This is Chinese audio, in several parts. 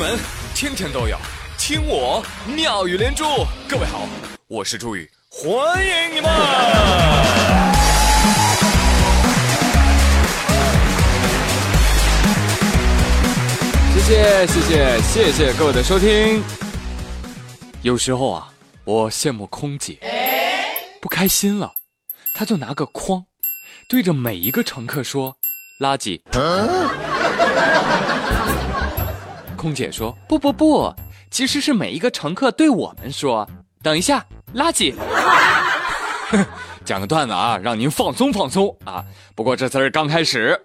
门天天都有听我妙语连珠。各位好，我是朱宇，欢迎你们！谢谢谢谢谢谢各位的收听。有时候啊，我羡慕空姐，不开心了，她就拿个筐，对着每一个乘客说：“垃圾。”空姐说：“不不不，其实是每一个乘客对我们说，等一下，垃圾。”讲个段子啊，让您放松放松啊。不过这才是刚开始，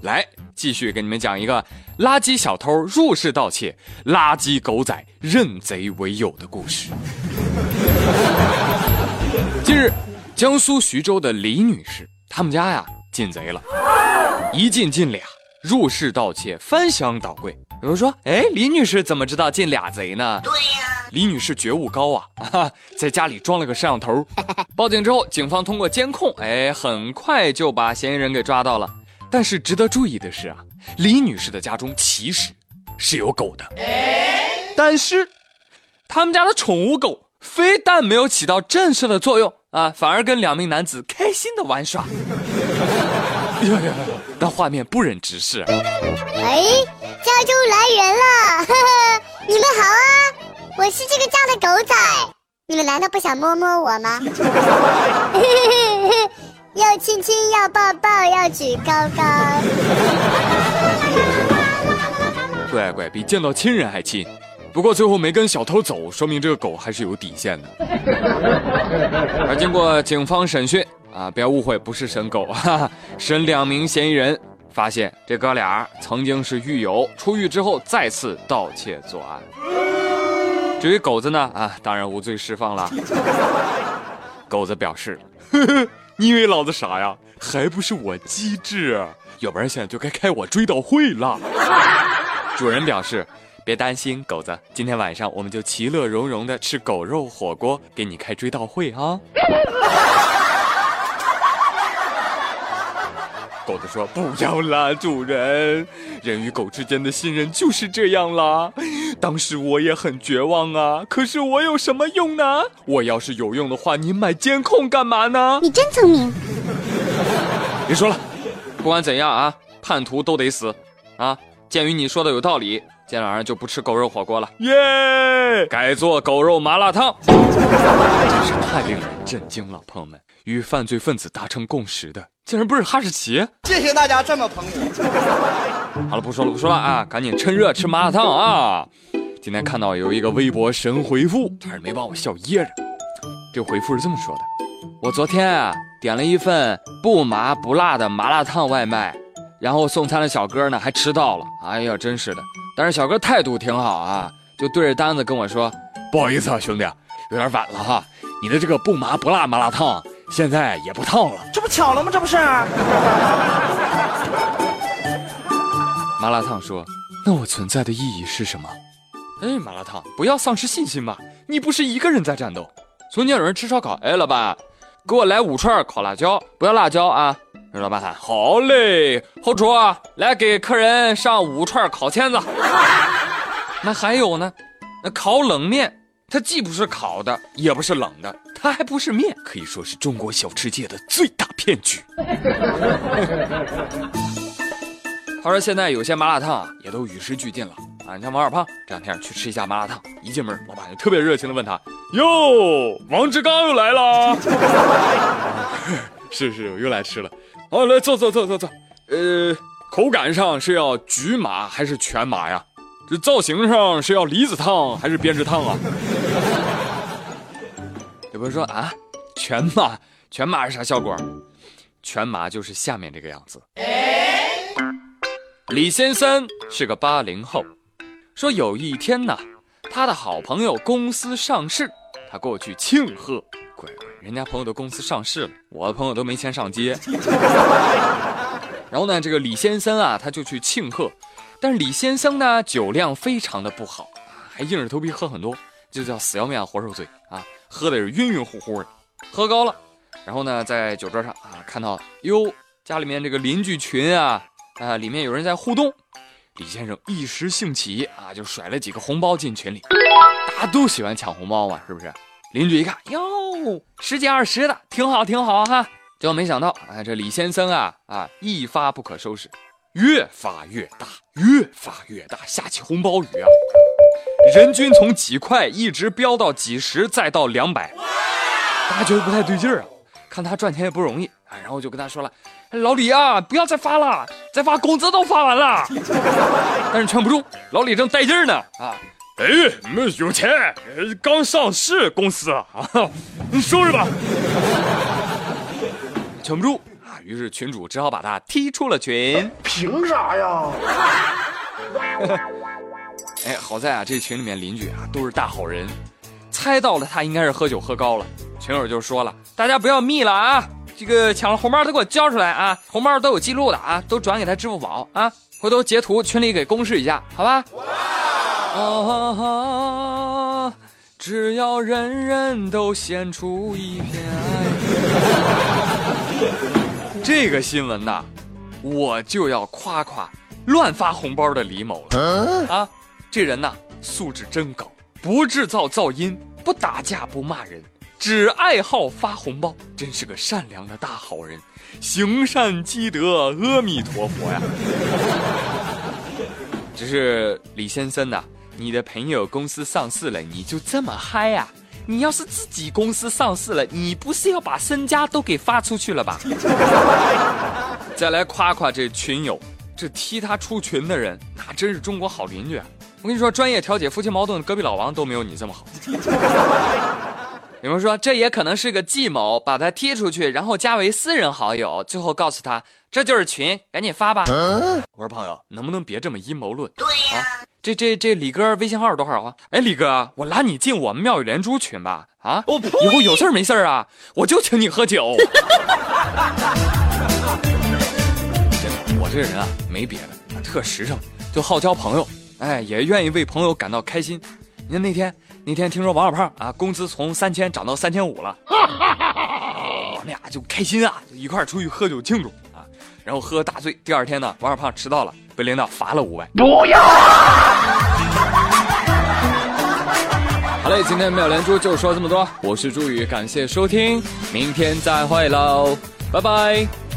来继续给你们讲一个垃圾小偷入室盗窃，垃圾狗仔认贼为友的故事。近日，江苏徐州的李女士，他们家呀进贼了，一进进俩。入室盗窃，翻箱倒柜。有人说：“哎，李女士怎么知道进俩贼呢？”对呀，李女士觉悟高啊，在家里装了个摄像头。报警之后，警方通过监控，哎，很快就把嫌疑人给抓到了。但是值得注意的是啊，李女士的家中其实是有狗的，但是他们家的宠物狗非但没有起到震慑的作用啊，反而跟两名男子开心的玩耍。那画面不忍直视。哎，家中来人了，呵呵，你们好啊，我是这个家的狗仔，你们难道不想摸摸我吗？要亲亲，要抱抱，要举高高。乖乖，比见到亲人还亲。不过最后没跟小偷走，说明这个狗还是有底线的。而经过警方审讯。啊，不要误会，不是审狗，审两名嫌疑人，发现这哥俩曾经是狱友，出狱之后再次盗窃作案。至于狗子呢，啊，当然无罪释放了。狗子表示，呵呵，你以为老子傻呀？还不是我机智，要不然现在就该开我追悼会了。主人表示，别担心，狗子，今天晚上我们就其乐融融的吃狗肉火锅，给你开追悼会啊。狗子说：“不要啦，主人，人与狗之间的信任就是这样啦。当时我也很绝望啊，可是我有什么用呢？我要是有用的话，你买监控干嘛呢？你真聪明。别说了，不管怎样啊，叛徒都得死啊！鉴于你说的有道理，今天晚上就不吃狗肉火锅了，耶！改做狗肉麻辣烫。真是太令人震惊了，朋友们，与犯罪分子达成共识的。”竟然不是哈士奇！谢谢大家这么捧我。好了，不说了，不说了啊！赶紧趁热吃麻辣烫啊！今天看到有一个微博神回复，差点没把我笑噎着。这回复是这么说的：我昨天啊点了一份不麻不辣的麻辣烫外卖，然后送餐的小哥呢还迟到了。哎呀，真是的！但是小哥态度挺好啊，就对着单子跟我说：“不好意思啊，兄弟，有点晚了哈，你的这个不麻不辣麻辣烫。”现在也不烫了，这不巧了吗？这不是。麻辣烫说：“那我存在的意义是什么？”哎，麻辣烫，不要丧失信心嘛！你不是一个人在战斗。昨天有人吃烧烤，哎，老板，给我来五串烤辣椒，不要辣椒啊！老板喊：“好嘞。”后厨，来给客人上五串烤签子。那还有呢？那烤冷面。它既不是烤的，也不是冷的，它还不是面，可以说是中国小吃界的最大骗局。他说现在有些麻辣烫啊，也都与时俱进了啊。你像王二胖这两天去吃一家麻辣烫，一进门，老板就特别热情的问他：“哟，王志刚又来了？” 是是，我又来吃了。好，来坐坐坐坐坐。呃，口感上是要局麻还是全麻呀？这造型上是要离子烫还是编织烫啊？有朋友说啊，全麻，全麻是啥效果？全麻就是下面这个样子。李先生是个八零后，说有一天呢，他的好朋友公司上市，他过去庆贺。乖乖，人家朋友的公司上市了，我的朋友都没钱上街。然后呢，这个李先生啊，他就去庆贺。但是李先生呢，酒量非常的不好，还硬着头皮喝很多，就叫死要面活受罪啊，喝的是晕晕乎乎的，喝高了。然后呢，在酒桌上啊，看到哟，家里面这个邻居群啊，啊，里面有人在互动。李先生一时兴起啊，就甩了几个红包进群里。大家都喜欢抢红包嘛，是不是？邻居一看，哟，十几二十的，挺好，挺好哈。结果没想到，哎，这李先生啊啊，一发不可收拾，越发越大，越发越大，下起红包雨啊，人均从几块一直飙到几十，再到两百。大家觉得不太对劲儿啊，看他赚钱也不容易啊，然后就跟他说了：“老李啊，不要再发了，再发工资都发完了。” 但是劝不住，老李正带劲儿呢啊！哎，没有钱，刚上市公司啊，你收拾吧。劝不住啊，于是群主只好把他踢出了群。凭啥呀？哎，好在啊，这群里面邻居啊都是大好人，猜到了他应该是喝酒喝高了。群友就说了，大家不要密了啊，这个抢了红包都给我交出来啊，红包都有记录的啊，都转给他支付宝啊，回头截图群里给公示一下，好吧？啊！只要人人都献出一片爱，这个新闻呐，我就要夸夸乱发红包的李某了啊！这人呐，素质真高，不制造噪音，不打架，不骂人，只爱好发红包，真是个善良的大好人，行善积德，阿弥陀佛呀！只是李先生呐。你的朋友公司上市了，你就这么嗨呀？你要是自己公司上市了，你不是要把身家都给发出去了吧？再来夸夸这群友，这踢他出群的人，那真是中国好邻居啊！我跟你说，专业调解夫妻矛盾，隔壁老王都没有你这么好。有人说，这也可能是个计谋，把他踢出去，然后加为私人好友，最后告诉他这就是群，赶紧发吧。我说朋友，能不能别这么阴谋论？对呀。这这这李哥微信号多少啊？哎，李哥，我拉你进我们妙语连珠群吧。啊，以后有事没事啊，我就请你喝酒。真的，我这个人啊，没别的，特实诚，就好交朋友。哎，也愿意为朋友感到开心。你看那天那天听说王小胖啊，工资从三千涨到三千五了，我 们俩就开心啊，就一块出去喝酒庆祝啊。然后喝大醉，第二天呢，王小胖迟到了。被领导罚了五万。不要！好嘞，今天妙连珠就说这么多。我是朱宇，感谢收听，明天再会喽，拜拜。